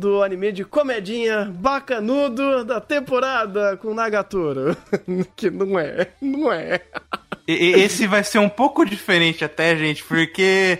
do anime de comedinha bacanudo da temporada com Nagatoro. que não é, não é. Esse vai ser um pouco diferente até, gente, porque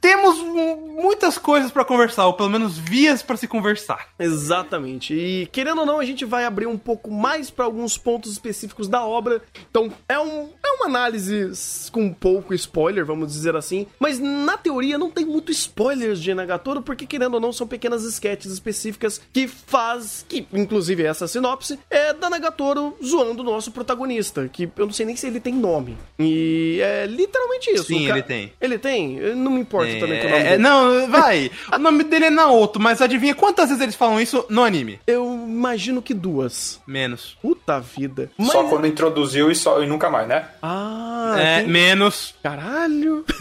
temos mu- muitas coisas pra conversar, ou pelo menos vias pra se conversar. Exatamente. E querendo ou não, a gente vai abrir um pouco mais para alguns pontos específicos da obra. Então, é, um, é uma análise com pouco spoiler, vamos dizer assim. Mas na teoria não tem muito spoilers de Nagatoro, porque querendo ou não, são pequenas sketches específicas que faz. que, inclusive, essa sinopse é da Nagatoro zoando o nosso protagonista. Que eu não sei nem se ele tem nome. E é literalmente isso. Sim, ele tem. Ele tem? Não me importa também com o nome É, dele. não, vai. O nome dele é Naoto, mas adivinha quantas vezes eles falam isso no anime? Eu imagino que duas. Menos. Puta vida. Só quando introduziu e, só, e nunca mais, né? Ah, é, tem- menos. Caralho.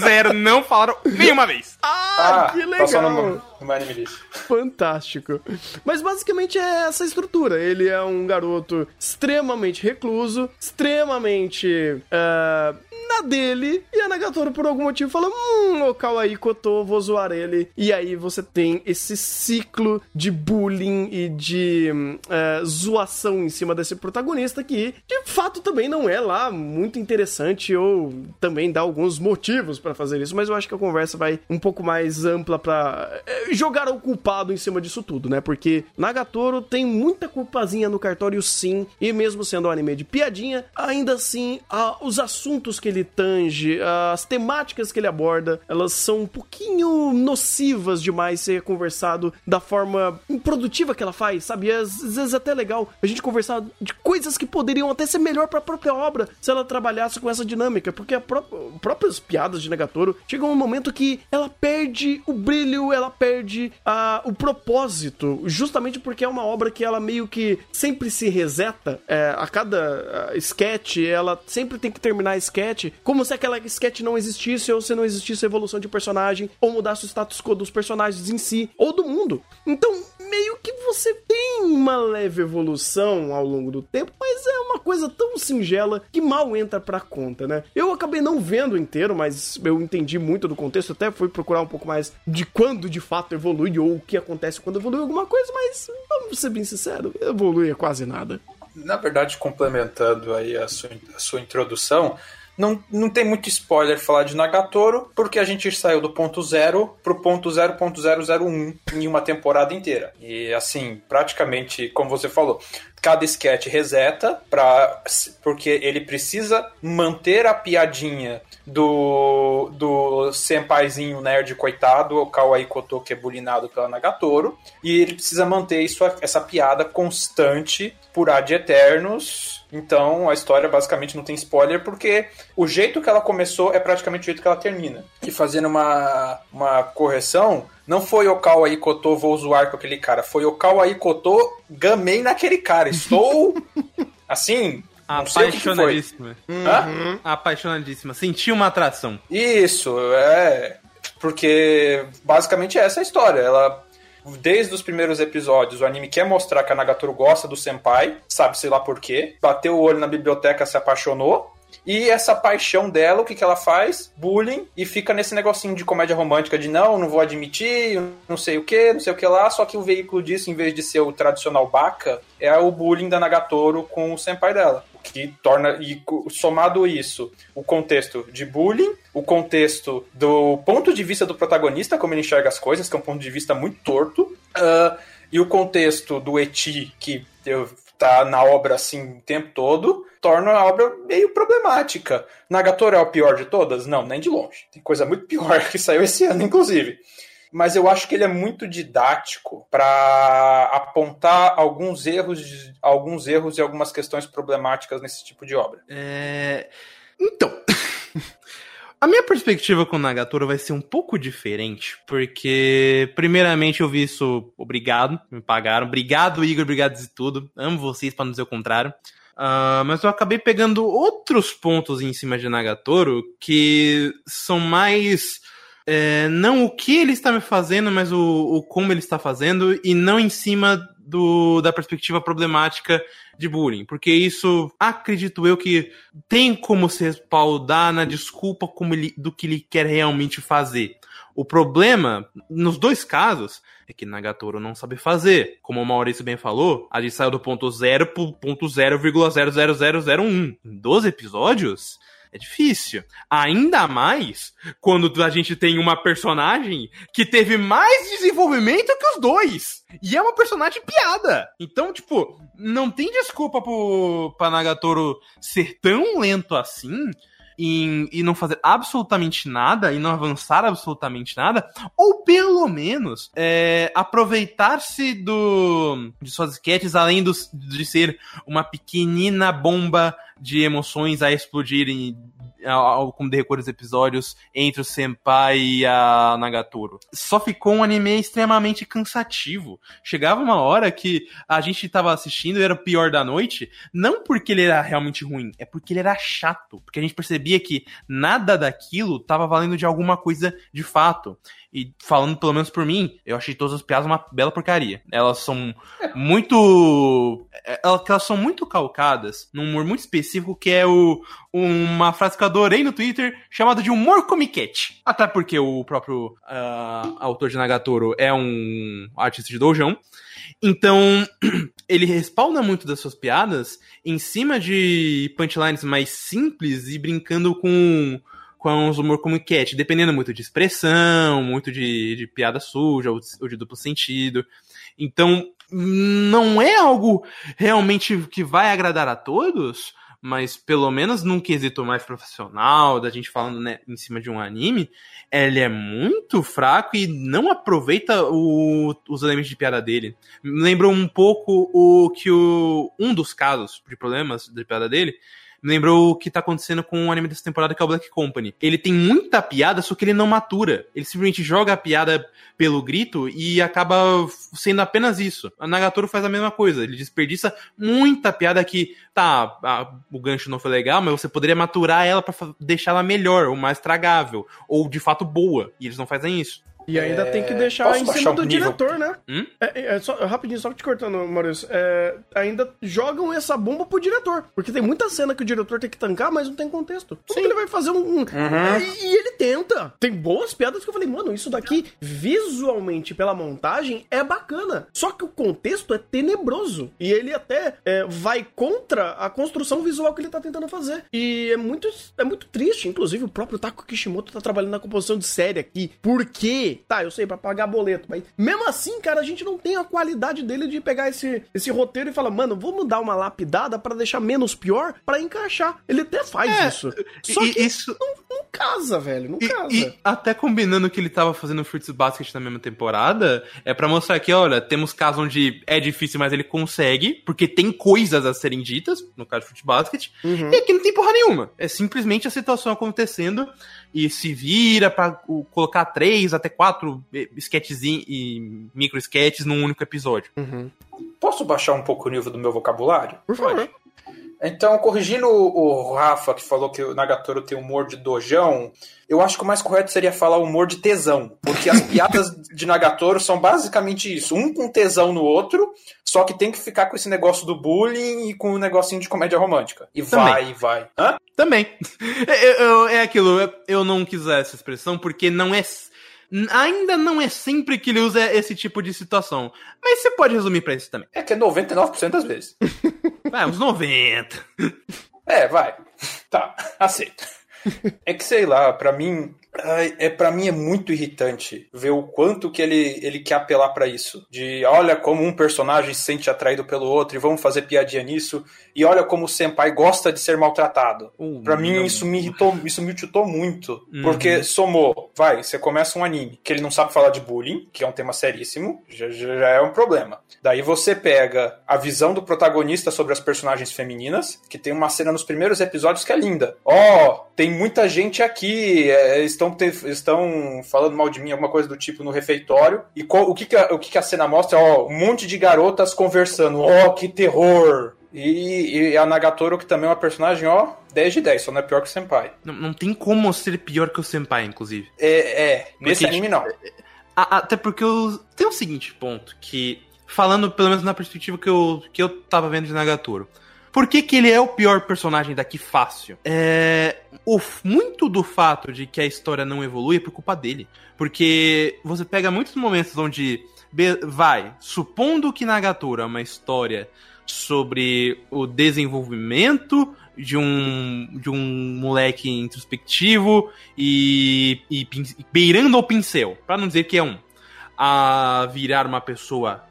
Zero, não falaram nenhuma vez. Ah, que Tá só legal. no, no anime disso. Fantástico. Mas basicamente é essa estrutura. Ele é um garoto extremamente recluso, extremamente ah, na dele, e a Nagatoro por algum motivo fala: Hum, o Kawaii Koto, vou zoar ele. E aí você tem esse ciclo de bullying e de hum, ah, zoação em cima desse protagonista que, de fato, também não é lá muito interessante ou também dá alguns motivos pra fazer isso, mas eu acho que a conversa vai um pouco mais ampla pra eh, jogar o culpado em cima disso tudo, né? Porque Nagatoro tem muita culpazinha no cartório, sim, e mesmo sendo um anime de piadinha, ainda assim, ah, os assuntos que ele tange, as temáticas que ele aborda, elas são um pouquinho nocivas demais ser conversado da forma improdutiva que ela faz, sabe? Às às vezes é até legal a gente conversar de coisas que poderiam até ser melhor pra própria obra se ela trabalhasse com essa dinâmica, porque a pró próprias piadas de Negatoro chegam um momento que ela perde o brilho, ela perde ah, o propósito, justamente porque é uma obra que ela meio que sempre se reseta, é, a cada ah, sketch, ela sempre tem que terminar a sketch como se aquela sketch não existisse ou se não existisse evolução de personagem ou mudasse o status quo dos personagens em si ou do mundo. Então, meio que você tem uma leve evolução ao longo do tempo, mas é uma coisa tão singela que mal entra pra conta, né? Eu acabei não vendo inteiro, mas eu entendi muito do contexto, até fui procurar um pouco mais de quando de fato evolui ou o que acontece quando evolui alguma coisa, mas vamos ser bem sincero, evolui quase nada. Na verdade, complementando aí a sua, a sua introdução, não, não tem muito spoiler falar de Nagatoro, porque a gente saiu do ponto zero pro ponto 0.001 em uma temporada inteira. E assim, praticamente, como você falou, cada sketch reseta pra, porque ele precisa manter a piadinha do, do senpaizinho nerd coitado, o Kawaii Koto, que é bulinado pela Nagatoro, e ele precisa manter isso, essa piada constante por ad eternos. Então a história basicamente não tem spoiler, porque o jeito que ela começou é praticamente o jeito que ela termina. E fazendo uma, uma correção, não foi o Kawaii Koto, vou zoar com aquele cara, foi o Kawaii Koto, gamei naquele cara. Estou assim. Apaixonadíssima. Hã? Apaixonadíssima. Senti uma atração. Isso, é. Porque basicamente é essa a história. Ela. Desde os primeiros episódios, o anime quer mostrar que a Nagatoro gosta do Senpai, sabe sei lá por quê. Bateu o olho na biblioteca, se apaixonou. E essa paixão dela, o que, que ela faz? Bullying. E fica nesse negocinho de comédia romântica de não, não vou admitir, não sei o que, não sei o que lá. Só que o veículo disso, em vez de ser o tradicional Baka, é o bullying da Nagatoro com o senpai dela. Que torna, e somado isso, o contexto de bullying, o contexto do ponto de vista do protagonista, como ele enxerga as coisas, que é um ponto de vista muito torto, uh, e o contexto do Eti, que tá na obra assim o tempo todo, torna a obra meio problemática. Nagatoro é o pior de todas? Não, nem de longe. Tem coisa muito pior que saiu esse ano, inclusive. Mas eu acho que ele é muito didático para apontar alguns erros, alguns erros e algumas questões problemáticas nesse tipo de obra. É... Então. A minha perspectiva com Nagatoro vai ser um pouco diferente, porque, primeiramente, eu vi isso. Obrigado, me pagaram. Obrigado, Igor, obrigado de tudo. Amo vocês, para não dizer o contrário. Uh, mas eu acabei pegando outros pontos em cima de Nagatoro que são mais. É, não o que ele está fazendo, mas o, o como ele está fazendo, e não em cima do, da perspectiva problemática de bullying, porque isso acredito eu que tem como se respaldar na desculpa ele, do que ele quer realmente fazer. O problema, nos dois casos, é que Nagatoro não sabe fazer. Como o Maurício bem falou, a gente saiu do ponto zero pro ponto 0,00001. Em 12 episódios, é difícil. Ainda mais quando a gente tem uma personagem que teve mais desenvolvimento que os dois. E é uma personagem piada. Então, tipo, não tem desculpa pro, pra Nagatoro ser tão lento assim em, e não fazer absolutamente nada e não avançar absolutamente nada, ou pelo menos é, aproveitar-se do de suas sketches além do, de ser uma pequenina bomba de emoções a explodirem ao, como decorrer dos episódios entre o Senpai e a Nagatoro. Só ficou um anime extremamente cansativo. Chegava uma hora que a gente tava assistindo e era o pior da noite, não porque ele era realmente ruim, é porque ele era chato. Porque a gente percebia que nada daquilo tava valendo de alguma coisa de fato. E falando pelo menos por mim, eu achei todas as piadas uma bela porcaria. Elas são muito. Elas são muito calcadas num humor muito específico que é o, uma frase que eu adorei no Twitter chamada de humor comiquete. Até porque o próprio uh, autor de Nagatoro é um artista de doujão. Então, ele respalda muito das suas piadas em cima de punchlines mais simples e brincando com com os humor como cat, dependendo muito de expressão, muito de, de piada suja ou, ou de duplo sentido. Então, não é algo realmente que vai agradar a todos, mas pelo menos num quesito mais profissional, da gente falando né, em cima de um anime, ele é muito fraco e não aproveita o, os elementos de piada dele. Lembrou um pouco o que o, um dos casos de problemas de piada dele lembrou o que tá acontecendo com o anime dessa temporada, que é o Black Company. Ele tem muita piada, só que ele não matura. Ele simplesmente joga a piada pelo grito e acaba sendo apenas isso. A Nagatoro faz a mesma coisa. Ele desperdiça muita piada que, tá, a, o gancho não foi legal, mas você poderia maturar ela para deixar ela melhor, ou mais tragável, ou de fato boa. E eles não fazem isso. E ainda é... tem que deixar Posso em cima do nível? diretor, né? Hum? É, é, só, rapidinho, só te cortando, Maurício. É, ainda jogam essa bomba pro diretor. Porque tem muita cena que o diretor tem que tancar, mas não tem contexto. Como Sim. ele vai fazer um. Uhum. E, e, ele tenta. Tem boas piadas que eu falei, mano, isso daqui, visualmente, pela montagem, é bacana. Só que o contexto é tenebroso. E ele até é, vai contra a construção visual que ele tá tentando fazer. E é muito, é muito triste. Inclusive, o próprio Taco Kishimoto tá trabalhando na composição de série aqui. Por quê? Tá, eu sei, para pagar boleto, mas mesmo assim, cara, a gente não tem a qualidade dele de pegar esse, esse roteiro e falar, mano, vamos dar uma lapidada para deixar menos pior para encaixar. Ele até faz é, isso. Só que isso não, não casa, velho, não e, casa. E até combinando o que ele tava fazendo Fruits Basket na mesma temporada, é para mostrar que, olha, temos casos onde é difícil, mas ele consegue, porque tem coisas a serem ditas, no caso do Fruits Basket, uhum. e aqui não tem porra nenhuma. É simplesmente a situação acontecendo e se vira para colocar três até quatro sketches e micro sketches num único episódio. Uhum. Posso baixar um pouco o nível do meu vocabulário? Por favor. Então, corrigindo o Rafa, que falou que o Nagatoro tem humor de dojão, eu acho que o mais correto seria falar humor de tesão. Porque as piadas de Nagatoro são basicamente isso: um com tesão no outro, só que tem que ficar com esse negócio do bullying e com o um negocinho de comédia romântica. E Também. vai, e vai. Hã? Também. É, é aquilo, eu não quis usar essa expressão porque não é ainda não é sempre que ele usa esse tipo de situação. Mas você pode resumir pra isso também. É que é 99% das vezes. Vai, uns 90. É, vai. Tá, aceito. É que sei lá, para mim, é para mim é muito irritante ver o quanto que ele, ele quer apelar para isso. De olha como um personagem se sente atraído pelo outro e vamos fazer piadinha nisso. E olha como o senpai gosta de ser maltratado. Uh, para mim isso me irritou, isso me irritou muito, uhum. porque somou, vai, você começa um anime que ele não sabe falar de bullying, que é um tema seríssimo, já, já é um problema. Daí você pega a visão do protagonista sobre as personagens femininas, que tem uma cena nos primeiros episódios que é linda. Ó, oh, tem muita gente aqui, é, estão, estão falando mal de mim, alguma coisa do tipo no refeitório. E qual, o, que, que, a, o que, que a cena mostra? Ó, um monte de garotas conversando. Ó, oh, que terror! E, e, a Nagatoro, que também é uma personagem, ó, 10 de 10, só não é pior que o Senpai. Não, não tem como ser pior que o Senpai, inclusive. É, é nesse anime não. Até porque eu, tem o seguinte ponto, que falando pelo menos na perspectiva que eu, que eu tava vendo de Nagatoro. Por que, que ele é o pior personagem daqui fácil? É. O, muito do fato de que a história não evolui é por culpa dele. Porque você pega muitos momentos onde. Vai, supondo que Nagatoro é uma história sobre o desenvolvimento de um, de um moleque introspectivo e, e, e beirando ao pincel, para não dizer que é um, a virar uma pessoa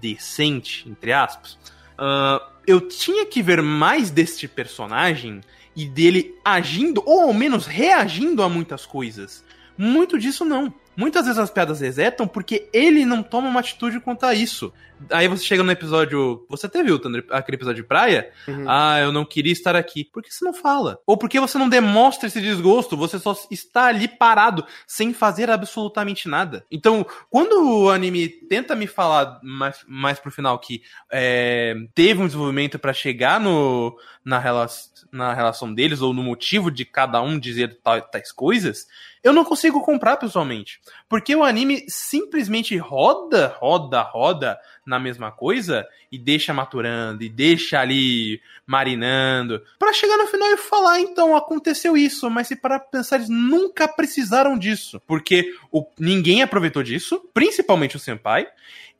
decente, entre aspas. Uh, eu tinha que ver mais deste personagem e dele agindo, ou ao menos reagindo a muitas coisas. Muito disso não. Muitas vezes as piadas resetam porque ele não toma uma atitude quanto a isso. Aí você chega no episódio. Você até viu aquele episódio de praia? Uhum. Ah, eu não queria estar aqui. Por que você não fala? Ou por que você não demonstra esse desgosto? Você só está ali parado, sem fazer absolutamente nada. Então, quando o anime tenta me falar mais, mais pro final que é, teve um desenvolvimento para chegar no, na, rela na relação deles, ou no motivo de cada um dizer tais coisas, eu não consigo comprar pessoalmente. Porque o anime simplesmente roda, roda, roda na mesma coisa e deixa maturando e deixa ali marinando para chegar no final e falar então aconteceu isso, mas se para pensar eles nunca precisaram disso, porque o, ninguém aproveitou disso, principalmente o senpai.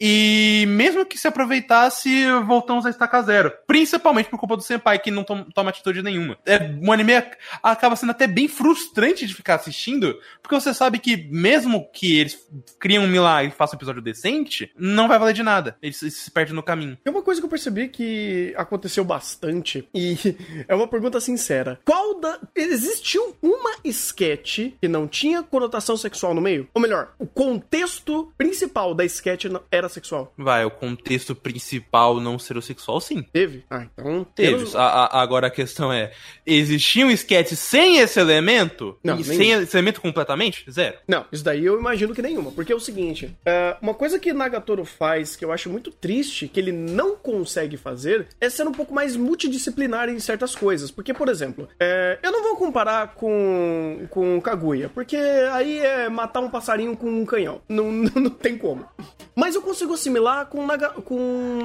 E mesmo que se aproveitasse, voltamos a estacar zero. Principalmente por culpa do Senpai, que não toma, toma atitude nenhuma. É, um anime acaba sendo até bem frustrante de ficar assistindo, porque você sabe que mesmo que eles criam um milagre e façam um episódio decente, não vai valer de nada. Eles, eles se perdem no caminho. É uma coisa que eu percebi que aconteceu bastante, e é uma pergunta sincera. Qual da. Existiu uma sketch que não tinha conotação sexual no meio? Ou melhor, o contexto principal da sketch era sexual. Vai, o contexto principal não ser o sexual, sim. Teve? Ah, então. Teve. A, a, agora a questão é: existia um sketch sem esse elemento? Não. Sem esse elemento completamente? Zero. Não, isso daí eu imagino que nenhuma. Porque é o seguinte: uh, uma coisa que Nagatoro faz que eu acho muito triste, que ele não consegue fazer, é ser um pouco mais multidisciplinar em certas coisas. Porque, por exemplo, uh, eu não vou comparar com, com Kaguya, porque aí é matar um passarinho com um canhão. Não, não, não tem como. Mas eu consigo assimilar com, Naga, com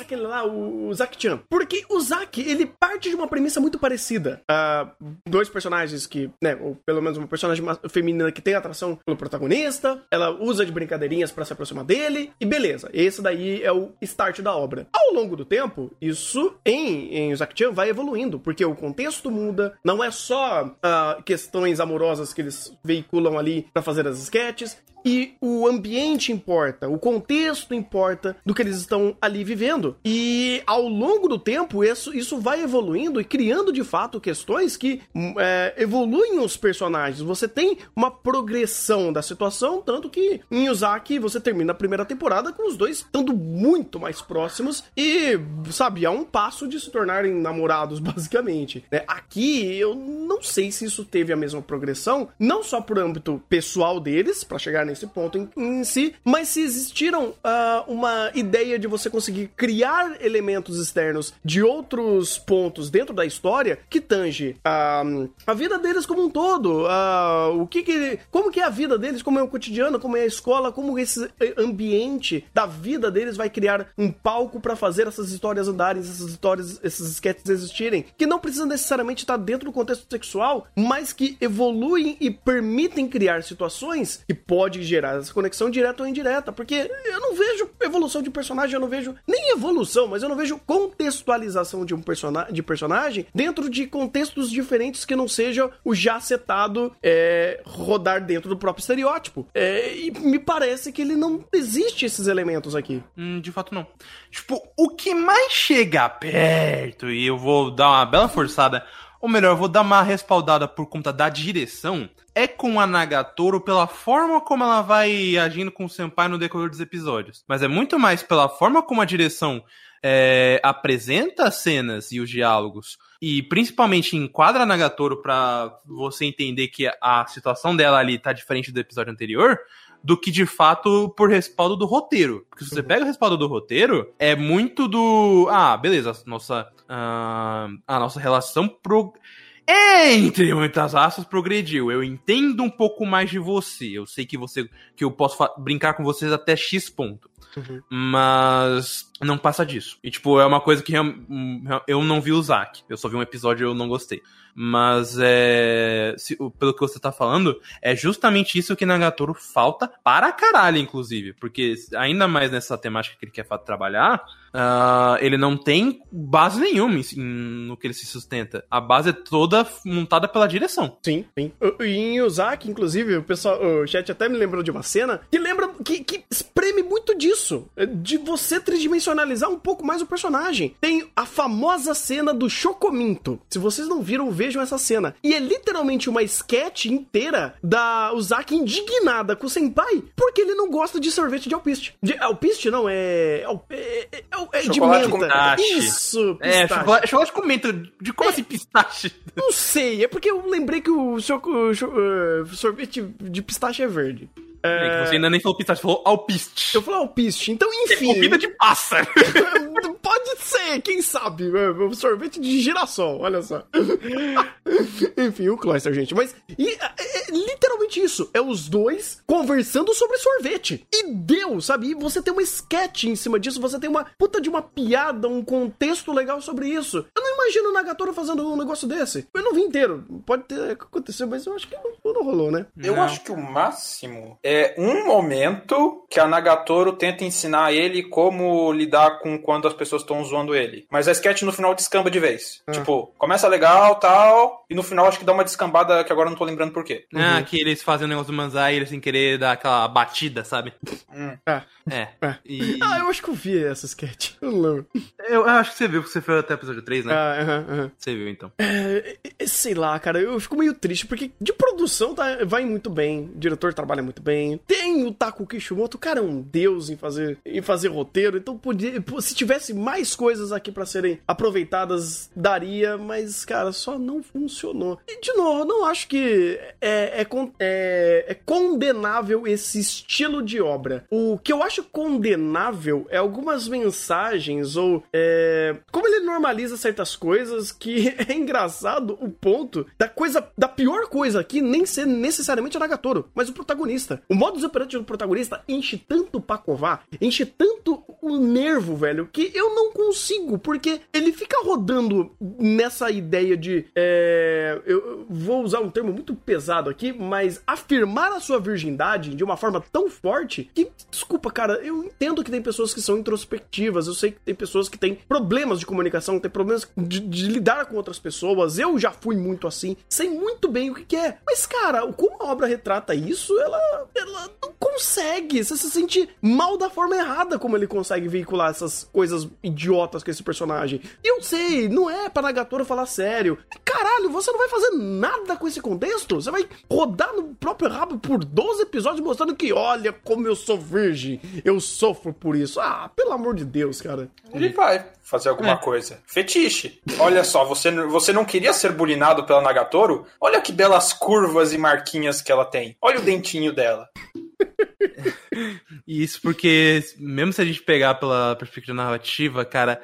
aquele lá, o Zack-chan. Porque o Zack, ele parte de uma premissa muito parecida. Uh, dois personagens que, né, ou pelo menos uma personagem feminina que tem atração pelo protagonista, ela usa de brincadeirinhas para se aproximar dele, e beleza, esse daí é o start da obra. Ao longo do tempo, isso em, em Zack-chan vai evoluindo, porque o contexto muda, não é só uh, questões amorosas que eles veiculam ali para fazer as sketches, e o ambiente importa, o contexto importa do que eles estão ali vivendo. E ao longo do tempo, isso, isso vai evoluindo e criando de fato questões que hum, é, evoluem os personagens. Você tem uma progressão da situação, tanto que em Yuzaki você termina a primeira temporada com os dois estando muito mais próximos e, sabe, a um passo de se tornarem namorados, basicamente. Né? Aqui eu não sei se isso teve a mesma progressão, não só por âmbito pessoal deles, para chegar nesse ponto em, em, si, mas se existiram uh, uma ideia de você conseguir criar elementos externos de outros pontos dentro da história que tange uh, a vida deles como um todo, uh, o que que, como que é a vida deles, como é o cotidiano, como é a escola, como esse ambiente da vida deles vai criar um palco para fazer essas histórias andarem, essas histórias, esses sketches existirem, que não precisam necessariamente estar dentro do contexto sexual, mas que evoluem e permitem criar situações que pode gerar essa conexão direta ou indireta, porque eu não vejo evolução de personagem, eu não vejo nem evolução, mas eu não vejo contextualização de um persona de personagem dentro de contextos diferentes que não seja o já setado é, rodar dentro do próprio estereótipo. É, e me parece que ele não existe esses elementos aqui. Hum, de fato não. Tipo, o que mais chega perto, e eu vou dar uma bela forçada ou melhor, vou dar uma respaldada por conta da direção, é com a Nagatoro pela forma como ela vai agindo com o Senpai no decorrer dos episódios. Mas é muito mais pela forma como a direção é, apresenta as cenas e os diálogos e principalmente enquadra a Nagatoro para você entender que a situação dela ali tá diferente do episódio anterior, do que de fato por respaldo do roteiro. Porque se você pega o respaldo do roteiro, é muito do. Ah, beleza, a nossa, uh, a nossa relação pro. Entre muitas aspas, progrediu. Eu entendo um pouco mais de você. Eu sei que você que eu posso brincar com vocês até X ponto. Uhum. Mas não passa disso. E, tipo, é uma coisa que eu não vi o Zack. Eu só vi um episódio e eu não gostei. Mas é. Se, pelo que você tá falando, é justamente isso que Nagatoro falta para caralho, inclusive. Porque ainda mais nessa temática que ele quer trabalhar, uh, ele não tem base nenhuma em, em, no que ele se sustenta. A base é toda montada pela direção. Sim, sim. E em Ozaki, inclusive, o pessoal, o chat até me lembrou de uma cena que lembra que, que espreme muito disso. De você tridimensionalizar um pouco mais o personagem. Tem a famosa cena do Chocominto. Se vocês não viram, vejam essa cena. E é literalmente uma sketch inteira da Uzaki indignada com o Senpai porque ele não gosta de sorvete de alpiste. De alpiste não, é. É, é, é, é de menta. Com pistache. Isso, pistache. É, chocolate, chocolate com menta. De como é, assim pistache? Não sei, é porque eu lembrei que o, choco, o, o sorvete de pistache é verde. É... Você ainda nem falou pistache, falou alpiste. Eu falei alpiste, então enfim. É comida de pássaro. Pode ser, quem sabe? Um sorvete de girassol, olha só. enfim, o Cloyster, gente. Mas e, é, é, literalmente isso. É os dois conversando sobre sorvete. E deu, sabe? E você tem uma sketch em cima disso, você tem uma puta de uma piada, um contexto legal sobre isso. Eu não imagino o Nagatoro fazendo um negócio desse. Eu não vi inteiro. Pode ter acontecido, mas eu acho que não, não rolou, né? Eu acho que o máximo é é um momento que a Nagatoro tenta ensinar ele como lidar com quando as pessoas estão zoando ele. Mas a sketch no final descamba de vez. Ah. Tipo, começa legal, tal, e no final acho que dá uma descambada que agora não tô lembrando por quê. Ah, uhum. que eles fazem o negócio do Manzai e eles sem querer dar aquela batida, sabe? Hum. É. É. é. E... Ah, eu acho que eu vi essa sketch. Eu lembro. Eu, acho que você viu, porque você foi até o episódio 3, né? Ah, aham, aham. Você viu, então. É, sei lá, cara, eu fico meio triste, porque de produção tá, vai muito bem, o diretor trabalha muito bem, tem o Taku Kishimoto, o cara é um deus em fazer, em fazer roteiro, então podia, se tivesse mais coisas aqui para serem aproveitadas, daria, mas, cara, só não funcionou. E, de novo, não acho que é, é, é, é condenável esse estilo de obra. O que eu acho condenável é algumas mensagens ou é, como ele normaliza certas coisas que é engraçado o ponto da coisa, da pior coisa aqui nem ser necessariamente a Nagatoro, mas o protagonista. O modo de operante do protagonista enche tanto o Pacová, enche tanto o nervo, velho, que eu não consigo, porque ele fica rodando nessa ideia de. É, eu vou usar um termo muito pesado aqui, mas afirmar a sua virgindade de uma forma tão forte que, desculpa, cara, eu entendo que tem pessoas que são introspectivas, eu sei que tem pessoas que têm problemas de comunicação, tem problemas de, de lidar com outras pessoas, eu já fui muito assim, sei muito bem o que, que é. Mas, cara, como a obra retrata isso, ela, ela não consegue. Você se sente mal da forma errada como ele consegue veicular essas coisas idiotas com esse personagem. E eu sei, não é pra Nagatoro falar sério. Caralho, você não vai fazer nada com esse contexto? Você vai rodar no próprio rabo por 12 episódios mostrando que, olha como eu sou virgem, eu sofro por isso. Ah, pelo amor de Deus, cara. Ele vai fazer alguma é. coisa. Fetiche. Olha só, você, você não queria ser bulinado pela Nagatoro? Olha que belas curvas e marquinhas que ela tem. Olha o dentinho dela. Isso porque, mesmo se a gente pegar pela perspectiva narrativa, cara,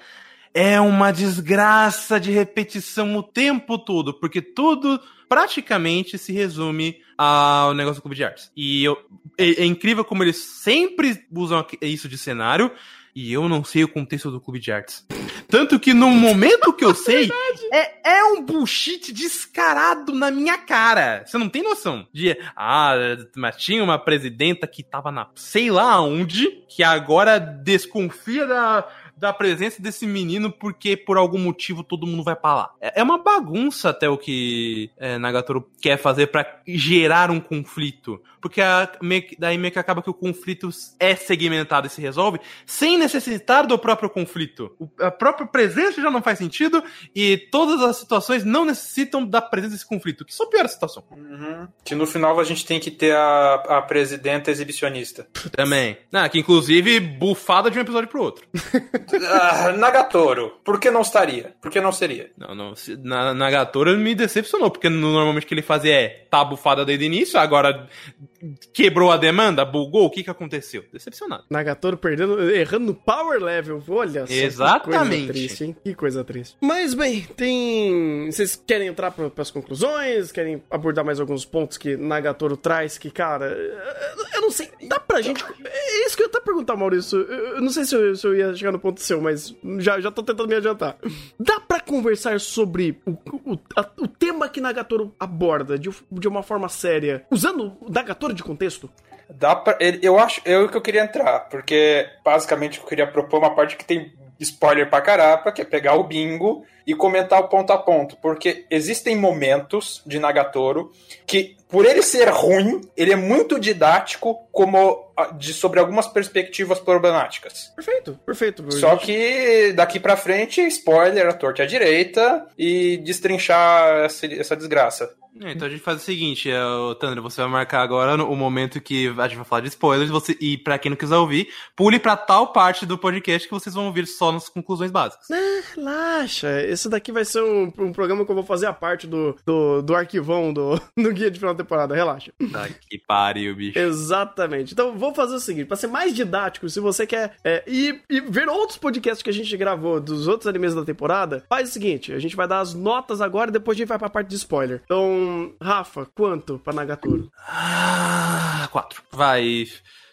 é uma desgraça de repetição o tempo todo, porque tudo praticamente se resume ao negócio do clube de artes. E eu, é, é incrível como eles sempre usam isso de cenário e eu não sei o contexto do clube de artes. Tanto que no momento que eu sei, é, é um bullshit descarado na minha cara. Você não tem noção de, ah, mas tinha uma presidenta que tava na sei lá onde, que agora desconfia da, da presença desse menino porque por algum motivo todo mundo vai pra lá. É, é uma bagunça até o que é, Nagatoro quer fazer para gerar um conflito. Porque a, meio, daí meio que acaba que o conflito é segmentado e se resolve sem necessitar do próprio conflito. O, a própria presença já não faz sentido e todas as situações não necessitam da presença desse conflito, que só piora a situação. Uhum. Que no final a gente tem que ter a, a presidenta exibicionista. Também. Ah, que inclusive bufada de um episódio pro outro. Ah, Nagatoro, por que não estaria? Por que não seria? Não, não. se- Na, Nagatoro me decepcionou, porque no- normalmente o que ele fazia é tá bufada desde o início, agora quebrou a demanda, bugou, o que que aconteceu? Decepcionado. Nagatoro perdendo, errando no power level. Olha só. Exatamente. Que coisa triste, hein? Que coisa triste. Mas bem, tem. Vocês querem entrar para as conclusões? Querem abordar mais alguns pontos que Nagatoro traz? Que, cara, eu não sei. Dá pra gente. É isso que eu ia até perguntar, Maurício. Eu eu não sei se eu, se eu ia chegar no ponto seu, mas já, já tô tentando me adiantar. Dá pra conversar sobre o, o, a- o tema que Nagatoro aborda de, de uma forma séria, usando o Nagatoro de contexto? Dá pra, eu acho, eu que eu queria entrar, porque basicamente eu queria propor uma parte que tem spoiler pra carapa, que é pegar o bingo e comentar o ponto a ponto, porque existem momentos de Nagatoro que, por ele ser ruim, ele é muito didático como ah, de, sobre algumas perspectivas problemáticas. Perfeito, perfeito. Só que daqui pra frente, spoiler, a torta e a direita e destrinchar essa, essa desgraça. É, então a gente faz o seguinte, é, Tandra, você vai marcar agora no- o momento que a gente vai falar de spoilers, você, e pra quem não quiser ouvir, pule pra tal parte do podcast que vocês vão ouvir só nas conclusões básicas. Relaxa, esse daqui vai ser um, um programa que eu vou fazer a parte do, do, do arquivão do, do guia de final da temporada, relaxa. Tá que pariu, bicho. Exatamente. Então, vou fazer o seguinte, pra ser mais didático, se você quer é, ir, ir ver outros podcasts que a gente gravou dos outros animes da temporada, faz o seguinte, a gente vai dar as notas agora e depois a gente vai pra parte de spoiler. Então, Rafa, quanto pra Nagatoro? Ah, quatro. Vai.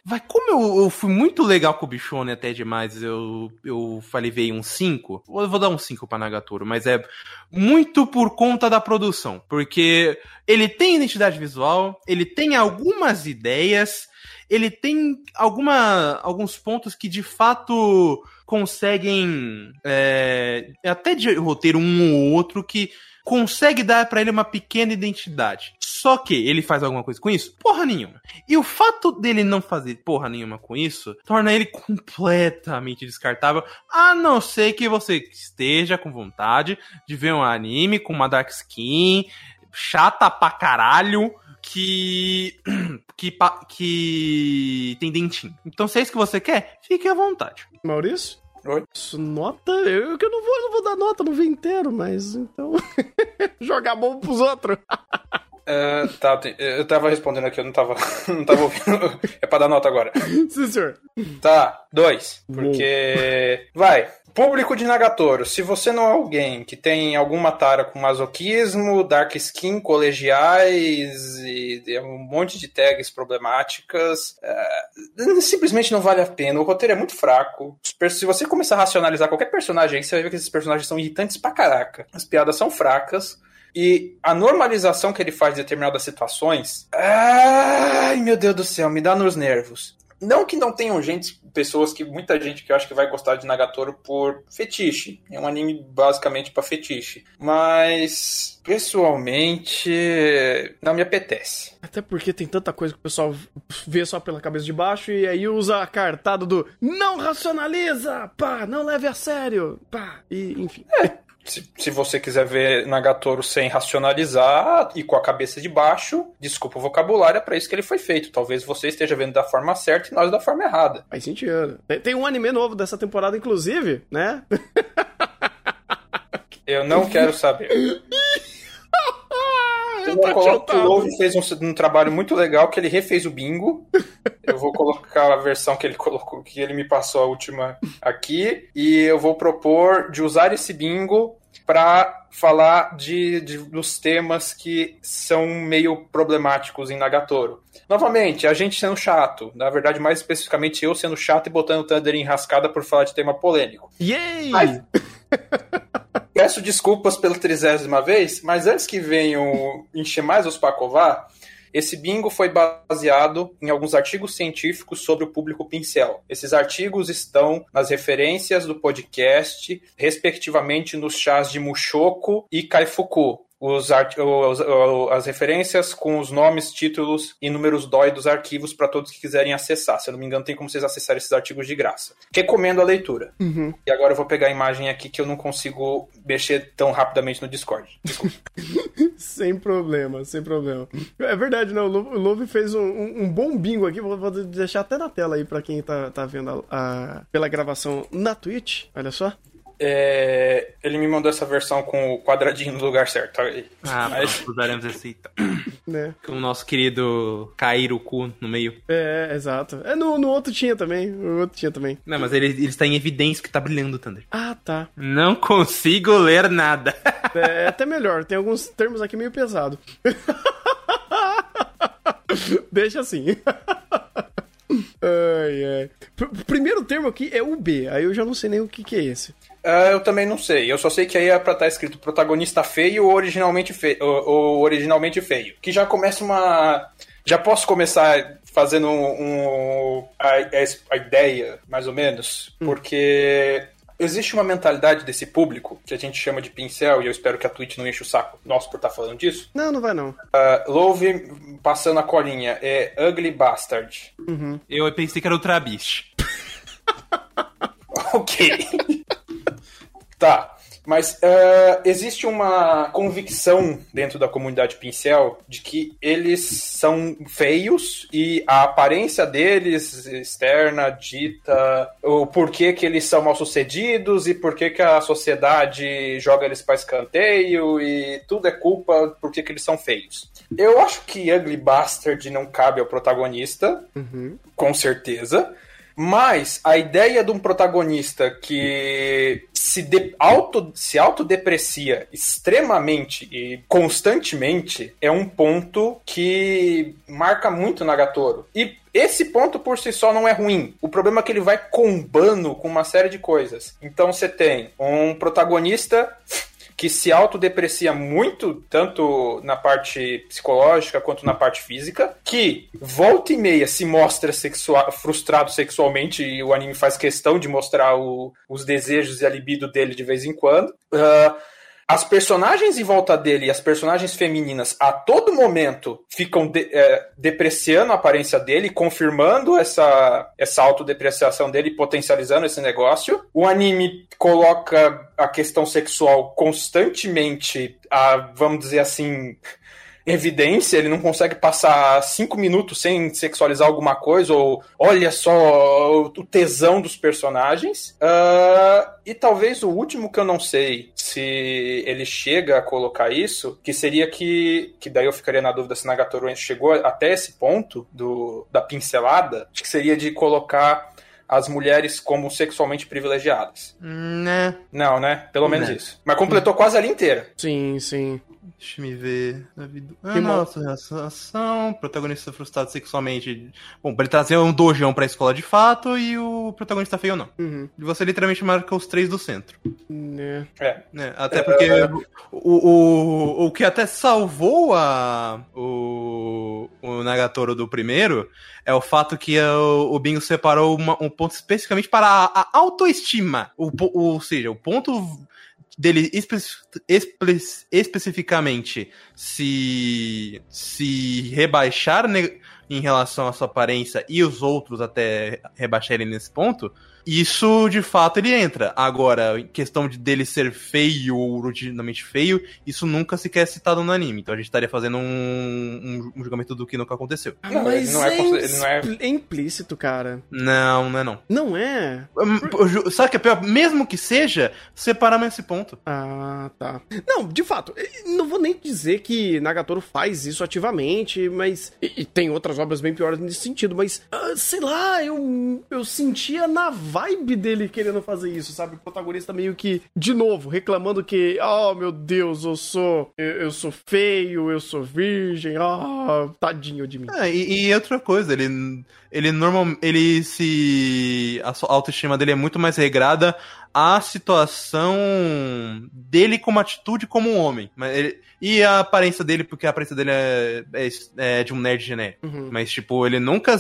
Vai, como eu, eu fui muito legal com o Bichone até demais, eu, eu falei, veio um 5. Eu vou dar um 5 pra Nagatoro, mas é muito por conta da produção. Porque ele tem identidade visual, ele tem algumas ideias, ele tem alguma, alguns pontos que de fato conseguem. é, até de roteiro um ou outro que consegue dar pra ele uma pequena identidade. Só que ele faz alguma coisa com isso? Porra nenhuma. E o fato dele não fazer porra nenhuma com isso torna ele completamente descartável, a não ser que você esteja com vontade de ver um anime com uma dark skin chata pra caralho que que que tem dentinho. Então se é isso que você quer, fique à vontade. Maurício? Oi? Isso, Nota? Eu que eu não vou, eu não vou dar nota, não vi inteiro, mas então. Jogar bom pros outros. É, tá, eu tava respondendo aqui, eu não tava, não tava ouvindo. É pra dar nota agora. Sim, senhor. Tá, dois. Porque. Vai. Público de Nagatoro, se você não é alguém que tem alguma tara com masoquismo, dark skin, colegiais e um monte de tags problemáticas, é, simplesmente não vale a pena. O roteiro é muito fraco. Se você começar a racionalizar qualquer personagem, você vai ver que esses personagens são irritantes pra caraca. As piadas são fracas. E a normalização que ele faz de determinadas situações. Ai, meu Deus do céu, me dá nos nervos. Não que não tenham gente, pessoas que muita gente que eu acho que vai gostar de Nagatoro por fetiche. É um anime basicamente pra fetiche. Mas pessoalmente não me apetece. Até porque tem tanta coisa que o pessoal vê só pela cabeça de baixo e aí usa a cartada do não racionaliza, pá, não leve a sério, pá, e enfim. Se, se você quiser ver Nagatoro sem racionalizar e com a cabeça de baixo, desculpa o vocabulário, é pra isso que ele foi feito. Talvez você esteja vendo da forma certa e nós da forma errada. Faz sentido. Tem, tem um anime novo dessa temporada, inclusive, né? Eu não quero saber. coloco que o. Love fez um, um trabalho muito legal, que ele refez o bingo. Eu vou colocar a versão que ele colocou, que ele me passou a última aqui. E eu vou propor de usar esse bingo para falar de, de- dos temas que são meio problemáticos em Nagatoro. Novamente, a gente sendo chato. Na verdade, mais especificamente eu sendo chato e botando o Thunder em rascada por falar de tema polêmico. Yay! Ai. Peço desculpas pela trigésima vez, mas antes que venham encher mais os Pacová, esse bingo foi baseado em alguns artigos científicos sobre o público pincel. Esses artigos estão nas referências do podcast, respectivamente nos chás de Mushoku e Kaifuku. Os, as referências com os nomes, títulos e números DOI dos arquivos para todos que quiserem acessar. Se eu não me engano, tem como vocês acessarem esses artigos de graça. Recomendo a leitura. Uhum. E agora eu vou pegar a imagem aqui que eu não consigo mexer tão rapidamente no Discord. Sem problema, sem problema. É verdade, não. O Love fez um, um, bom bingo aqui. Vou, vou, deixar até na tela aí para quem tá, tá vendo a, a, pela gravação na Twitch. Olha só. É, ele me mandou essa versão com o quadradinho no lugar certo. Ah, mas usaremos esse né? Com o nosso querido cair o cu no meio. É, exato. É, no, no outro tinha também. O outro tinha também. Não, mas ele, ele está em evidência que tá brilhando, Thunder. Ah, tá. Não consigo ler nada. É, é até melhor. Tem alguns termos aqui meio pesado. Deixa assim. ai, ai. Primeiro termo aqui é o B. Aí eu já não sei nem o que, que é esse. Uh, eu também não sei. Eu só sei que aí é pra estar tá escrito protagonista feio ou originalmente feio. Ou, ou, originalmente feio. Que já começa uma. Já posso começar fazendo um, um a, a, ideia, mais ou menos, hum. porque existe uma mentalidade desse público que a gente chama de pincel, e eu espero que a Twitch não enche o saco nosso por estar tá falando disso. Não, não vai não. Uh, Love passando a colinha é Ugly Bastard. Uhum. Eu pensei que era Ultra Beast. ok. Tá. Mas uh, existe uma convicção dentro da comunidade pincel de que eles são feios e a aparência deles externa dita o porquê que eles são mal sucedidos e porquê que a sociedade joga eles para escanteio e tudo é culpa porque que eles são feios. Eu acho que Ugly Bastard não cabe ao protagonista, uhum. com certeza. Mas a ideia de um protagonista que se, de, auto, se autodeprecia extremamente e constantemente é um ponto que marca muito Nagatoro. E esse ponto por si só não é ruim. O problema é que ele vai combando com uma série de coisas. Então você tem um protagonista que se autodeprecia muito, tanto na parte psicológica quanto na parte física, que volta e meia se mostra frustrado sexualmente e o anime faz questão de mostrar o, os desejos e a libido dele de vez em quando. Uh, as personagens em volta dele e as personagens femininas a todo momento ficam de, é, depreciando a aparência dele, confirmando essa, essa autodepreciação dele, potencializando esse negócio. O anime coloca a questão sexual constantemente, a, vamos dizer assim, evidência, ele não consegue passar cinco minutos sem sexualizar alguma coisa, ou olha só o tesão dos personagens. Uh, e talvez o último que eu não sei se ele chega a colocar isso, que seria que, que daí eu ficaria na dúvida se Nagatoro chegou até esse ponto do, da pincelada, acho que seria de colocar as mulheres como sexualmente privilegiadas. Né? Não, né? Pelo menos né. isso. Mas completou quase a linha inteira. Sim, sim. Deixa me ver. David... Ah, nossa, reação. Protagonista frustrado sexualmente. Bom, pra ele trazer um dojão pra escola de fato e o protagonista feio não. Uhum. E você literalmente marca os três do centro. Né. É. é. Até porque é, é... O, o, o que até salvou a, o, o Nagatoro do primeiro é o fato que o, o Bingo separou uma, um ponto especificamente para a, autoestima. O, ou seja, o ponto dele espe espe especificamente se, se rebaixar em relação à sua aparência e os outros até rebaixarem nesse ponto, isso, de fato, ele entra. Agora, em questão de dele ser feio ou originalmente feio, isso nunca sequer é citado no anime. Então a gente estaria fazendo um, um, julgamento do que nunca aconteceu. Não, Mas não é, é, não é... é, implícito, cara. Não, não é não. Não é? Hum, sabe o que é pior? Mesmo que seja, separamos esse ponto. Ah, tá. Não, de fato, não vou nem dizer que Nagatoro faz isso ativamente, mas... E, e tem outras obras bem piores nesse sentido, mas... Uh, sei lá, eu, eu sentia na vibe dele querendo fazer isso, sabe? O protagonista meio que, de novo, reclamando que, oh meu Deus, eu sou. Eu, eu sou feio, eu sou virgem, oh, tadinho de mim. É, e, e, outra coisa, ele. Ele normal, ele se. A autoestima dele é muito mais regrada à situação dele como atitude como um homem. Mas ele, e a aparência dele, porque a aparência dele é, é, é de um nerd genérico. Uhum. Mas, tipo, ele nunca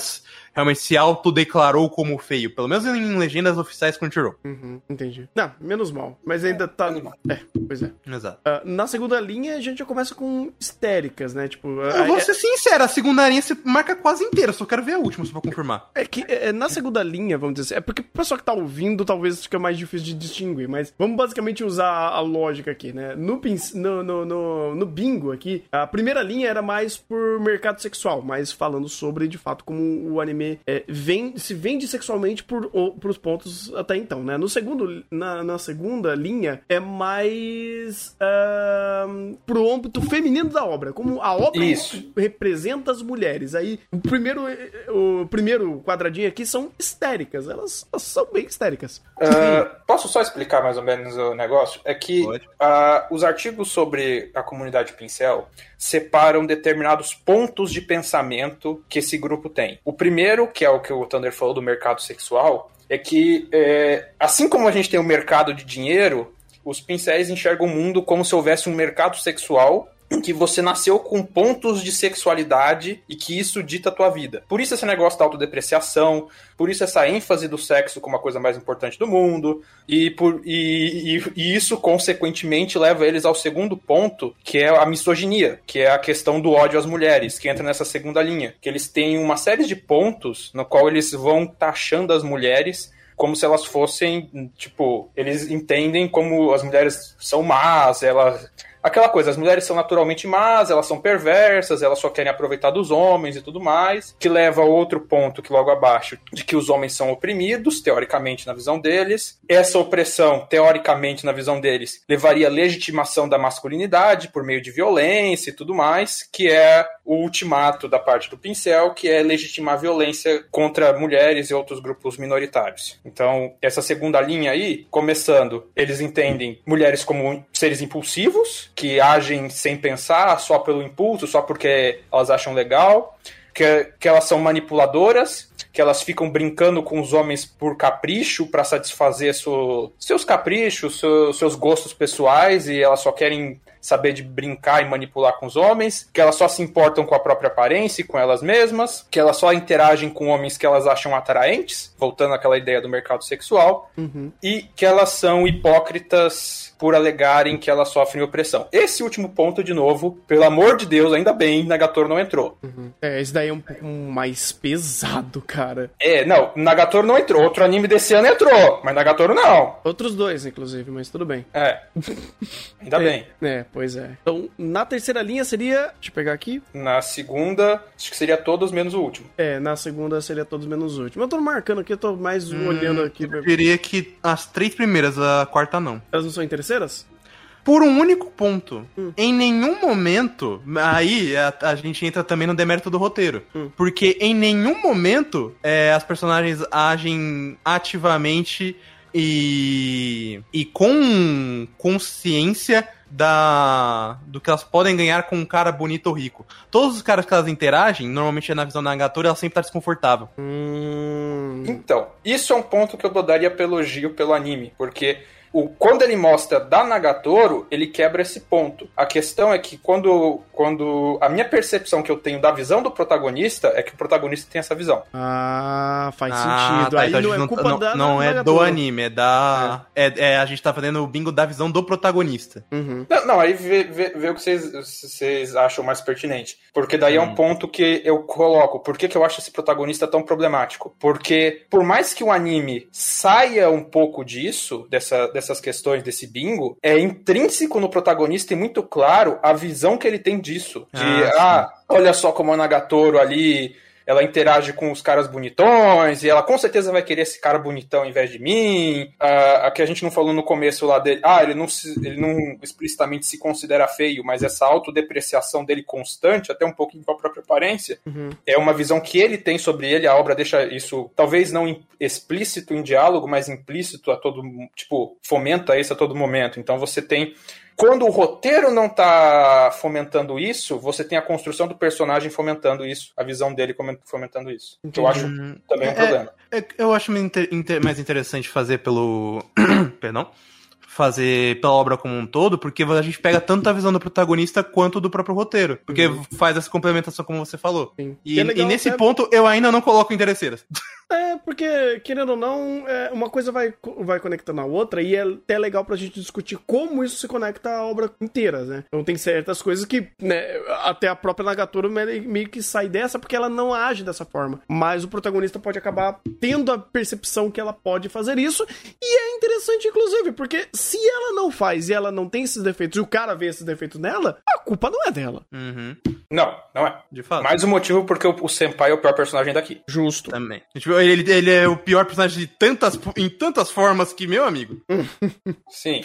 realmente se autodeclarou como feio. Pelo menos em legendas oficiais Crunchyroll. Uhum, entendi. Não, menos mal. Mas ainda tá. É, pois é. Exato. Ah, na segunda linha, a gente já começa com histéricas, né? Tipo. Eu vou é- ser sincero, a segunda linha você marca quase inteira, só quero ver a última, só pra confirmar. É que é, na segunda linha, vamos dizer assim, é porque o pessoal que tá ouvindo talvez fica mais difícil de distinguir, mas vamos basicamente usar a, lógica aqui, né? No, no, no, no, no bingo aqui, a primeira linha era mais por mercado sexual, mas falando sobre, de fato, como o anime é, vem, se vende sexualmente por, o, pros pontos até então, né? No segundo, na, na segunda linha, é mais ahn, pro âmbito feminino da obra, como a obra Isso. representa as mulheres. Aí, o primeiro, o primeiro quadradinho aqui são histéricas. Elas, elas são bem histéricas. Ah, posso só explicar mais ou menos o negócio? É que ah, os artigos sobre a comunidade pincel separam determinados pontos de pensamento que esse grupo tem. O primeiro, que é o que o Thunder falou do mercado sexual, é que é, assim como a gente tem o mercado de dinheiro, os pincéis enxergam o mundo como se houvesse um mercado sexual que você nasceu com pontos de sexualidade e que isso dita a tua vida. Por isso esse negócio da autodepreciação, por isso essa ênfase do sexo como a coisa mais importante do mundo, e, por, e, e- e isso, consequentemente, leva eles ao segundo ponto, que é a misoginia, que é a questão do ódio às mulheres, que entra nessa segunda linha. Que eles têm uma série de pontos no qual eles vão taxando as mulheres como se elas fossem, tipo, eles entendem como as mulheres são más, elas. Aquela coisa, as mulheres são naturalmente más, elas são perversas, elas só querem aproveitar dos homens e tudo mais, que leva a outro ponto que logo abaixo, de que os homens são oprimidos, teoricamente na visão deles. Essa opressão, teoricamente na visão deles, levaria à legitimação da masculinidade por meio de violência e tudo mais, que é o ultimato da parte do pincel, que é legitimar a violência contra mulheres e outros grupos minoritários. Então, essa segunda linha aí, começando, eles entendem mulheres como seres impulsivos, que agem sem pensar, só pelo impulso, só porque elas acham legal, que, que elas são manipuladoras, que elas ficam brincando com os homens por capricho, para satisfazer so- seus caprichos, so- seus gostos pessoais, e elas só querem saber de brincar e manipular com os homens, que elas só se importam com a própria aparência e com elas mesmas, que elas só interagem com homens que elas acham atraentes, voltando àquela ideia do mercado sexual, e que elas são hipócritas por alegarem que elas sofrem opressão. Esse último ponto, de novo, pelo amor de Deus, ainda bem, Nagatoro não entrou. É, esse daí é um pouco mais pesado, cara. É, não, Nagatoro não entrou. Outro anime desse ano entrou, mas Nagatoro não. Outros dois, inclusive, mas tudo bem. É. Ainda bem. É, pois é. Então, na terceira linha seria. Deixa eu pegar aqui. Na segunda, acho que seria todos menos o último. É, na segunda seria todos menos o último. Eu tô marcando aqui, eu tô mais olhando aqui. Eu diria que as três primeiras, a quarta não. Elas não são interesseiras? Por um único ponto. Em nenhum momento. Aí a, a gente entra também no demérito do roteiro. Porque em nenhum momento é, as personagens agem ativamente e. e com consciência da do que elas podem ganhar com um cara bonito ou rico. Todos os caras que elas interagem, normalmente é na visão da Nagatoro, ela sempre tá desconfortável. Hum. Então, isso é um ponto que eu daria pelo elogio pelo anime, porque o, quando ele mostra da Nagatoro, ele quebra esse ponto. A questão é que quando, quando a minha percepção que eu tenho da visão do protagonista é que o protagonista tem essa visão. Ah, faz Ah, sentido. tá, Aí então a não gente é culpa não, da. não da é do anime, é da. É. é, a gente tá fazendo o bingo da visão do protagonista. Uhum. Não, não, aí vê, vê, vê o que vocês, vocês acham mais pertinente. Porque daí é um ponto que eu coloco. Por que, que eu acho esse protagonista tão problemático? Porque, por mais que o anime saia um pouco disso, dessa, dessas questões, desse bingo, é intrínseco no protagonista e muito claro a visão que ele tem disso. De, Ah, ah, olha só como a Nagatoro ali ela interage com os caras bonitões, e ela com certeza vai querer esse cara bonitão em vez de mim. Ah, a que a gente não falou no começo lá dele. Ah, ele não, se- ele não explicitamente se considera feio, mas essa autodepreciação dele constante, até um pouquinho com a própria aparência, é uma visão que ele tem sobre ele. A obra deixa isso, talvez não explícito em diálogo, mas implícito a todo. Tipo, fomenta isso a todo momento. Então você tem. Quando o roteiro não tá fomentando isso, você tem a construção do personagem fomentando isso, a visão dele fomentando isso. Que eu acho também um É, problema. É, eu acho mais interessante fazer pelo. Perdão. Fazer pela obra como um todo, porque a gente pega tanto a visão do protagonista quanto do próprio roteiro. Porque uhum. faz essa complementação, como você falou. Sim. E, é legal, e nesse é... ponto, eu ainda não coloco interesseiras. É, porque, querendo ou não, é, uma coisa vai, vai conectando a outra e é até legal pra gente discutir como isso se conecta à obra inteira, né? Então tem certas coisas que, né, até a própria Nagatoro meio que sai dessa porque ela não age dessa forma. Mas o protagonista pode acabar tendo a percepção que ela pode fazer isso. E é interessante, inclusive, porque se ela não faz e ela não tem esses defeitos e o cara vê esses defeitos nela, a culpa não é dela. Uhum. Não, não é. De fato. Mais um motivo porque o, o Senpai é o pior personagem daqui. Justo. Também. Ele, ele é o pior personagem de tantas, em tantas formas que, meu amigo. Sim.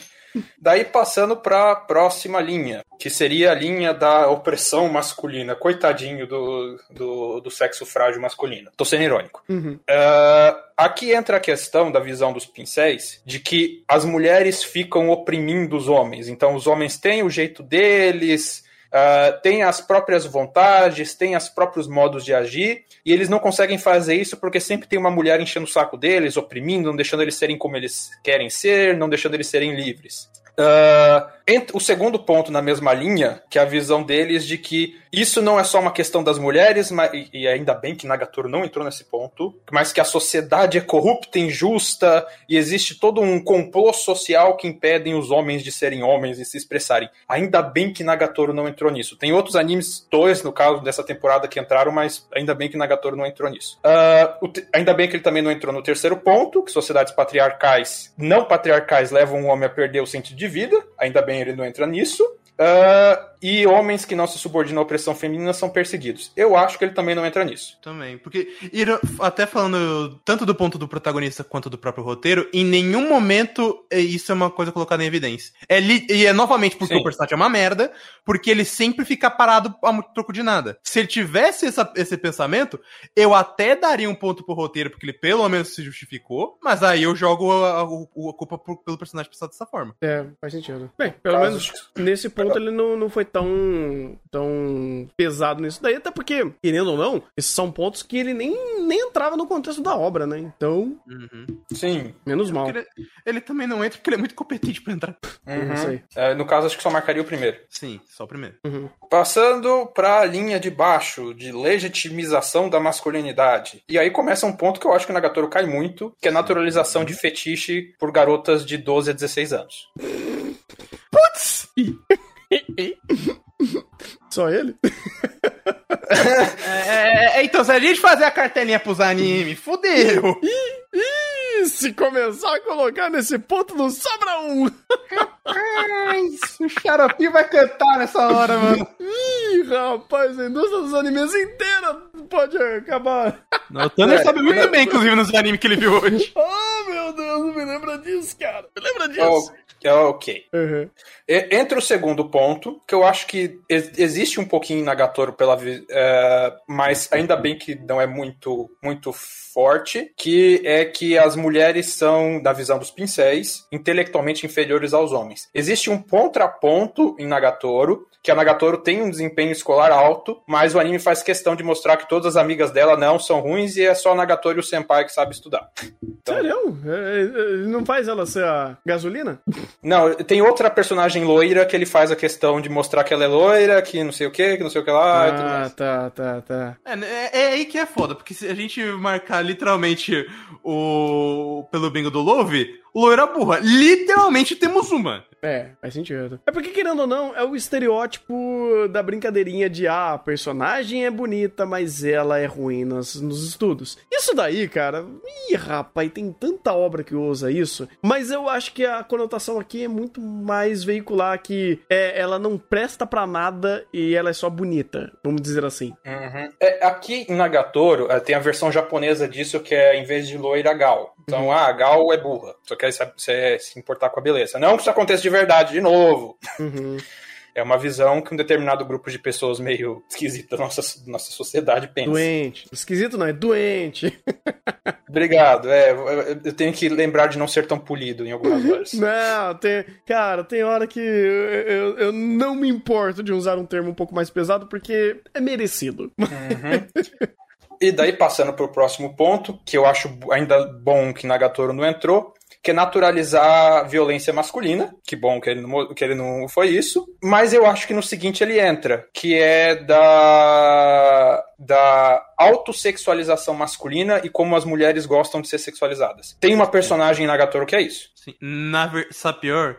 Daí passando para a próxima linha, que seria a linha da opressão masculina. Coitadinho do, do, do sexo frágil masculino. Tô sendo irônico. Uhum. Uh, aqui entra a questão da visão dos pincéis de que as mulheres ficam oprimindo os homens. Então os homens têm o jeito deles, uh, têm as próprias vontades, têm os próprios modos de agir, e eles não conseguem fazer isso porque sempre tem uma mulher enchendo o saco deles, oprimindo, não deixando eles serem como eles querem ser, não deixando eles serem livres. Uh, o segundo ponto na mesma linha, que é a visão deles de que isso não é só uma questão das mulheres, mas, e ainda bem que Nagatoro não entrou nesse ponto, mas que a sociedade é corrupta, injusta, e existe todo um complô social que impedem os homens de serem homens e se expressarem. Ainda bem que Nagatoro não entrou nisso. Tem outros animes, dois no caso dessa temporada, que entraram, mas ainda bem que Nagatoro não entrou nisso. Uh, ainda bem que ele também não entrou no terceiro ponto, que sociedades patriarcais, não patriarcais, levam um homem a perder o sentido de vida. Ainda bem ele não entra nisso. Uh, e homens que não se subordinam à opressão feminina são perseguidos. Eu acho que ele também não entra nisso. Também, porque até falando tanto do ponto do protagonista quanto do próprio roteiro, em nenhum momento é, isso é uma coisa colocada em evidência. É li, e é novamente porque Sim. o personagem é uma merda, porque ele sempre fica parado a troco de nada. Se ele tivesse essa, esse pensamento, eu até daria um ponto pro roteiro, porque ele pelo menos se justificou, mas aí eu jogo a, a, a culpa por, pelo personagem pensar dessa forma. É, faz sentido. Bem, pelo menos nesse ponto ele não, não foi tão, tão pesado nisso daí, até porque, querendo ou não, esses são pontos que ele nem, nem entrava no contexto da obra, né? Então. Uhum. Sim. Menos mal. Ele, ele, também não entra porque ele é muito competente pra entrar. Uhum. É, no caso, acho que só marcaria o primeiro. Sim, só o primeiro. Uhum. Passando pra linha de baixo, de legitimização da masculinidade. E aí começa um ponto que eu acho que o Nagatoro cai muito, que é a naturalização de fetiche por garotas de 12 a 16 anos. Putz! Só ele? É, é, é, então, se a gente fazer a cartelinha pros animes, fudeu! Ih, se começar a colocar nesse ponto, não sobra um! Rapaz, o Xaropi vai cantar nessa hora, mano. Ih, rapaz, a indústria dos animes inteira pode acabar. Não, o Thunder é, sabe muito é, bem, inclusive, nos animes que ele viu hoje. Oh, meu Deus, me lembra disso, cara. Me lembra disso. Oh. Ok. Uhum. Entre o segundo ponto, que eu acho que existe um pouquinho em Nagatoro pela. Uh, mas ainda bem que não é muito, muito forte, que é que as mulheres são, da visão dos pincéis, intelectualmente inferiores aos homens. Existe um contraponto em Nagatoro, que a Nagatoro tem um desempenho escolar alto, mas o anime faz questão de mostrar que todas as amigas dela não são ruins e é só a Nagatoro e o Senpai que sabe estudar. Então... Sério? É, é, não faz ela ser a gasolina? Não, tem outra personagem loira que ele faz a questão de mostrar que ela é loira, que não sei o que, que não sei o que lá. Ah, tá, tá, tá. É, é, é, aí que é foda, porque se a gente marcar literalmente o pelo bingo do Love, loira burra. Literalmente temos uma. É, faz sentido. É porque, querendo ou não, é o estereótipo da brincadeirinha de ah, a personagem é bonita, mas ela é ruim nos, nos estudos. Isso daí, cara, ih, rapaz, tem tanta obra que usa isso, mas eu acho que a conotação aqui é muito mais veicular que é, ela não presta para nada e ela é só bonita, vamos dizer assim. Uhum. É, aqui em Nagatoro, é, tem a versão japonesa disso que é, em vez de loira, gal. Então, uhum. ah, gal é burra. Só quer se, se importar com a beleza. Não que isso aconteça de verdade, de novo. Uhum. É uma visão que um determinado grupo de pessoas meio esquisito da nossa, nossa sociedade pensa. Doente. Esquisito não, é doente. Obrigado. É, eu tenho que lembrar de não ser tão polido em algumas horas. Não, tem. Cara, tem hora que eu, eu, eu, não me importo de usar um termo um pouco mais pesado porque é merecido. Uhum. E daí, passando para o próximo ponto, que eu acho ainda bom que Nagatoro não entrou, que é naturalizar violência masculina. Que bom que ele, não, que ele não foi isso. Mas eu acho que no seguinte ele entra, que é da da autossexualização masculina e como as mulheres gostam de ser sexualizadas. Tem uma personagem em Nagatoro que é isso. Sim. Na ver... Sabe pior?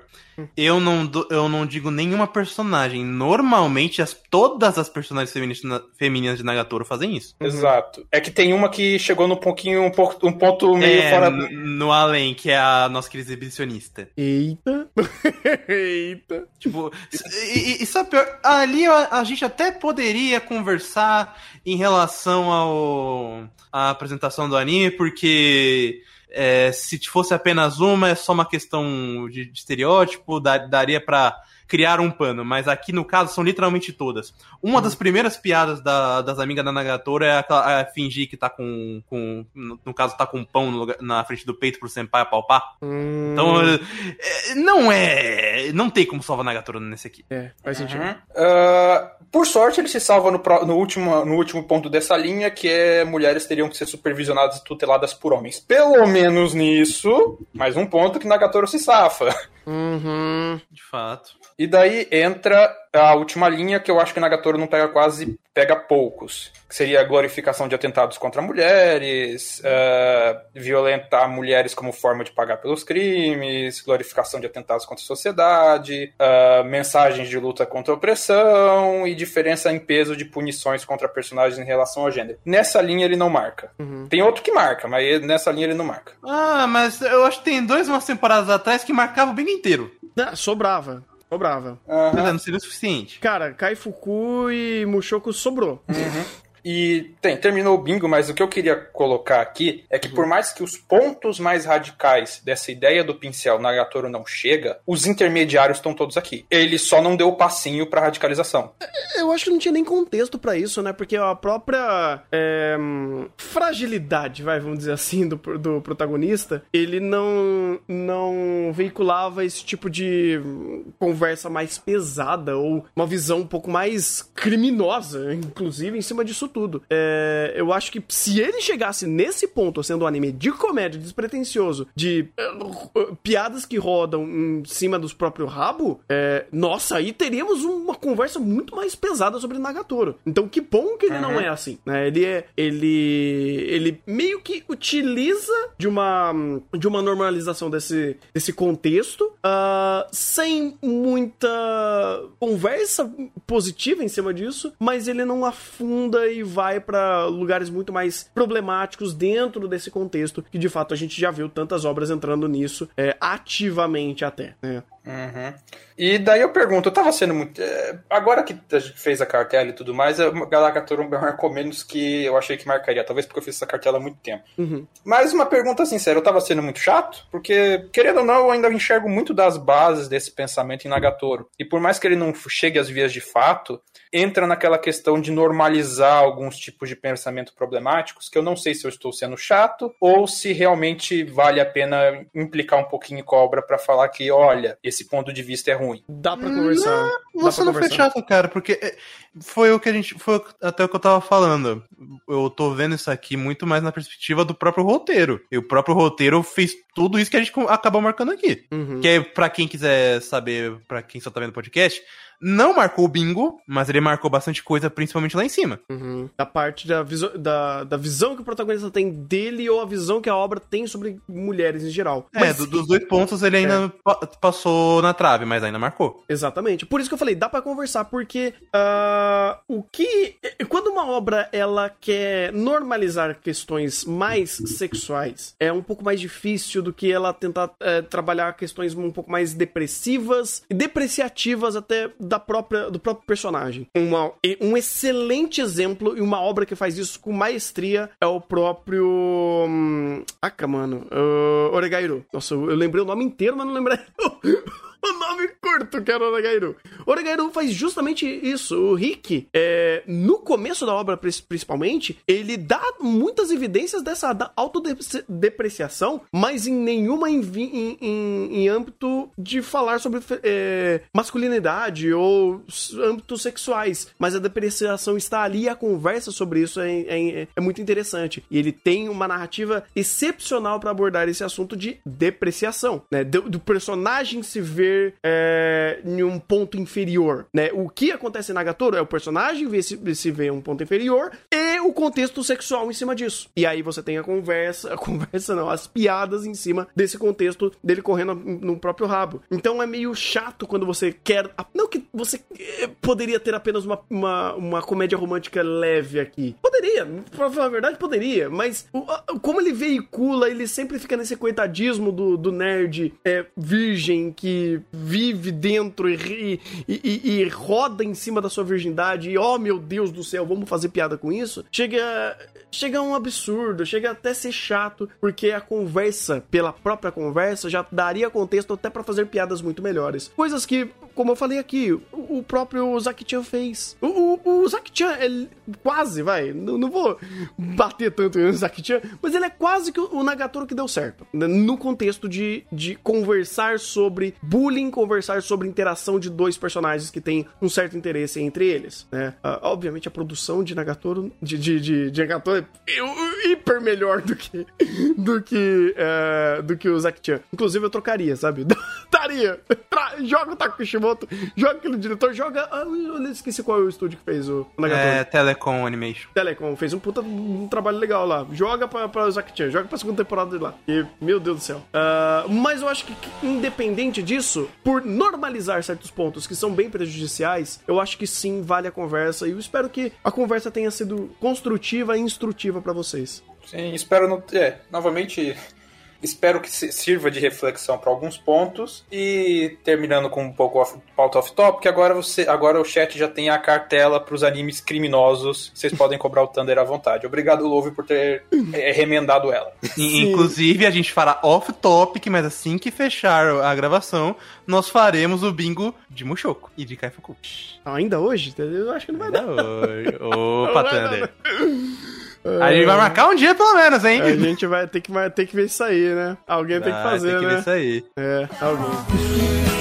Eu não, eu não digo nenhuma personagem. Normalmente, as, todas as personagens femininas de Nagatoro fazem isso. Uhum. Exato. É que tem uma que chegou no pouquinho, um, ponto, um ponto meio é, fora. No, no, além, que é a nossa querida exibicionista. Eita. Eita. Tipo, e, e, sabe pior? Ali a, a gente até poderia conversar em relação ao a apresentação do anime, porque é, se fosse apenas uma, é só uma questão de, de estereótipo, daria para criar um pano, mas aqui no caso são literalmente todas. Uma das primeiras piadas da, das amigas da Nagatoro é aquela, a fingir que tá com, com. No caso, tá com um pão no, na frente do peito pro senpai apalpar. Hum. Então, é, não é. Não tem como salvar a Nagatoro nesse aqui. É, faz sentido. Uhum. Uh, por sorte, ele se salva no, no, último, no último ponto dessa linha, que é mulheres teriam que ser supervisionadas e tuteladas por homens. Pelo menos nisso, mais um ponto que Nagatoro se safa. Uhum. De fato. E daí entra a última linha que eu acho que Nagatoro não pega quase, pega poucos. Que seria a glorificação de atentados contra mulheres, uh, violentar mulheres como forma de pagar pelos crimes, glorificação de atentados contra a sociedade, uh, mensagens de luta contra a opressão e diferença em peso de punições contra personagens em relação ao gênero. Nessa linha ele não marca. Uhum. Tem outro que marca, mas nessa linha ele não marca. Ah, mas eu acho que tem dois umas temporadas atrás que marcavam bem inteiro. Ah, sobrava. Sobrava. Uhum. Não seria o suficiente. Cara, Kaifuku e Mushoku sobrou. Uhum. E tem, terminou o bingo, mas o que eu queria colocar aqui é que por mais que os pontos mais radicais dessa ideia do pincel Nagatoro não chega, os intermediários estão todos aqui. Ele só não deu o passinho pra radicalização. Eu acho que não tinha nem contexto para isso, né? Porque a própria é, fragilidade, vai, vamos dizer assim, do, do protagonista, ele não, não veiculava esse tipo de conversa mais pesada ou uma visão um pouco mais criminosa, inclusive, em cima disso tudo. É, eu acho que se ele chegasse nesse ponto, sendo um anime de comédia despretensioso, de uh, piadas que rodam em cima dos próprios rabo, é, nossa, aí teríamos uma conversa muito mais pesada sobre Nagatoro. Então, que bom que ele uhum. não é assim. Né? Ele é. Ele. Ele meio que utiliza de uma. de uma normalização desse, desse contexto, uh, sem muita conversa positiva em cima disso, mas ele não afunda e vai para lugares muito mais problemáticos dentro desse contexto, que de fato a gente já viu tantas obras entrando nisso é, ativamente até. Né? Uhum. E daí eu pergunto, eu tava sendo muito. É, agora que a gente fez a cartela e tudo mais, a Galacatorum marcou menos que eu achei que marcaria, talvez porque eu fiz essa cartela há muito tempo. Uhum. Mas uma pergunta sincera, eu tava sendo muito chato? Porque, querendo ou não, eu ainda enxergo muito das bases desse pensamento em Nagatoro. E por mais que ele não chegue às vias de fato, entra naquela questão de normalizar alguns tipos de pensamento problemáticos, que eu não sei se eu estou sendo chato ou se realmente vale a pena implicar um pouquinho cobra para falar que, olha, esse ponto de vista é ruim. Dá para conversar. Não, você pra não conversar. foi chato, cara, porque é, foi o que a gente. Foi até o que eu tava falando. Eu tô vendo isso aqui muito mais na perspectiva do próprio roteiro. E o próprio roteiro fez tudo isso que a gente acabou marcando aqui. Uhum. Que é, pra quem quiser saber, pra quem só tá vendo o podcast, não marcou o bingo, mas ele marcou bastante coisa, principalmente lá em cima. Uhum. A parte da, da, da visão que o protagonista tem dele ou a visão que a obra tem sobre mulheres em geral. É, mas, do, dos dois pontos ele ainda é. passou na trave, mas ainda marcou. Exatamente. Por isso que eu falei, dá para conversar, porque uh, o que. Quando uma obra ela quer normalizar questões mais sexuais, é um pouco mais difícil do que ela tentar é, trabalhar questões um pouco mais depressivas e depreciativas até da própria, do próprio personagem. Uma, um excelente exemplo e uma obra que faz isso com maestria é o próprio. Hum, aca, mano. Uh, Oregairu. Nossa, eu lembrei o nome inteiro, mas não lembrei o nome curto que era Oregairu. Oregairu faz justamente isso. O Rick, é, no começo da obra, principalmente, ele dá muitas evidências dessa autodepreciação, mas em nenhuma em, em, em, em âmbito de falar sobre é, masculinidade ou âmbitos sexuais. Mas a depreciação está ali e a conversa sobre isso é, é, é muito interessante. E ele tem uma narrativa excepcional para abordar esse assunto de depreciação, né? Do, do personagem se ver é, em um ponto inferior, né? O que acontece na Nagatoro é o personagem se, se vê um ponto inferior e o contexto sexual em cima disso. E aí você tem a conversa, a conversa não, as piadas em cima desse contexto dele correndo no próprio rabo. Então é meio chato quando você quer. Não que você eh, poderia ter apenas uma, uma, uma comédia romântica leve aqui. Poderia, pra falar a verdade, poderia, mas como ele veicula, ele sempre fica nesse coitadismo do, do nerd é, virgem que vive dentro e, e, e, e roda em cima da sua virgindade e, oh meu Deus do céu, vamos fazer piada com isso. Chega, chega a um absurdo, chega até a ser chato, porque a conversa, pela própria conversa, já daria contexto até para fazer piadas muito melhores. Coisas que, como eu falei aqui, o próprio Zaki-chan fez. O, o, o Zaki-chan, ele quase, vai, não, não vou bater tanto no Zaki-chan, mas ele é quase que o Nagatoro que deu certo. No contexto de, de conversar sobre bullying, conversar sobre interação de dois personagens que têm um certo interesse entre eles, né? Uh, obviamente a produção de Nagatoro, de, de, de, de Nagatoro é hiper melhor do que do que, uh, do que o Zaki-chan. Inclusive eu trocaria, sabe? Daria! joga o Takishimoto, joga aquele diretor, joga... Ah, eu esqueci qual é o estúdio que fez o Nagatoro. É, Telecom Animation. Telecom, fez um puta um trabalho legal lá. Joga pra, pra Zaki-chan, joga pra segunda temporada de lá. E, meu Deus do céu. Uh, mas eu acho que, independente disso, por normalizar certos pontos que são bem prejudiciais, eu acho que sim, vale a conversa. E eu espero que a conversa tenha sido construtiva e instrutiva para vocês. Sim, espero não. É, novamente Espero que sirva de reflexão para alguns pontos. E terminando com um pouco off, pauta off-top, agora, você, agora o chat já tem a cartela para os animes criminosos. Vocês podem cobrar o Thunder à vontade. Obrigado, Love, por ter é, remendado ela. Inclusive, a gente fará off-topic, mas assim que fechar a gravação, nós faremos o bingo de Mushoku e de Kaifuku. Ainda hoje? Eu acho que não vai Ainda dar. Hoje. Opa, Thunder. A gente vai marcar um dia pelo menos, hein? A gente vai ter que, vai ter que ver isso aí, né? Alguém vai, tem que fazer, tem que né? ver isso aí. É, alguém.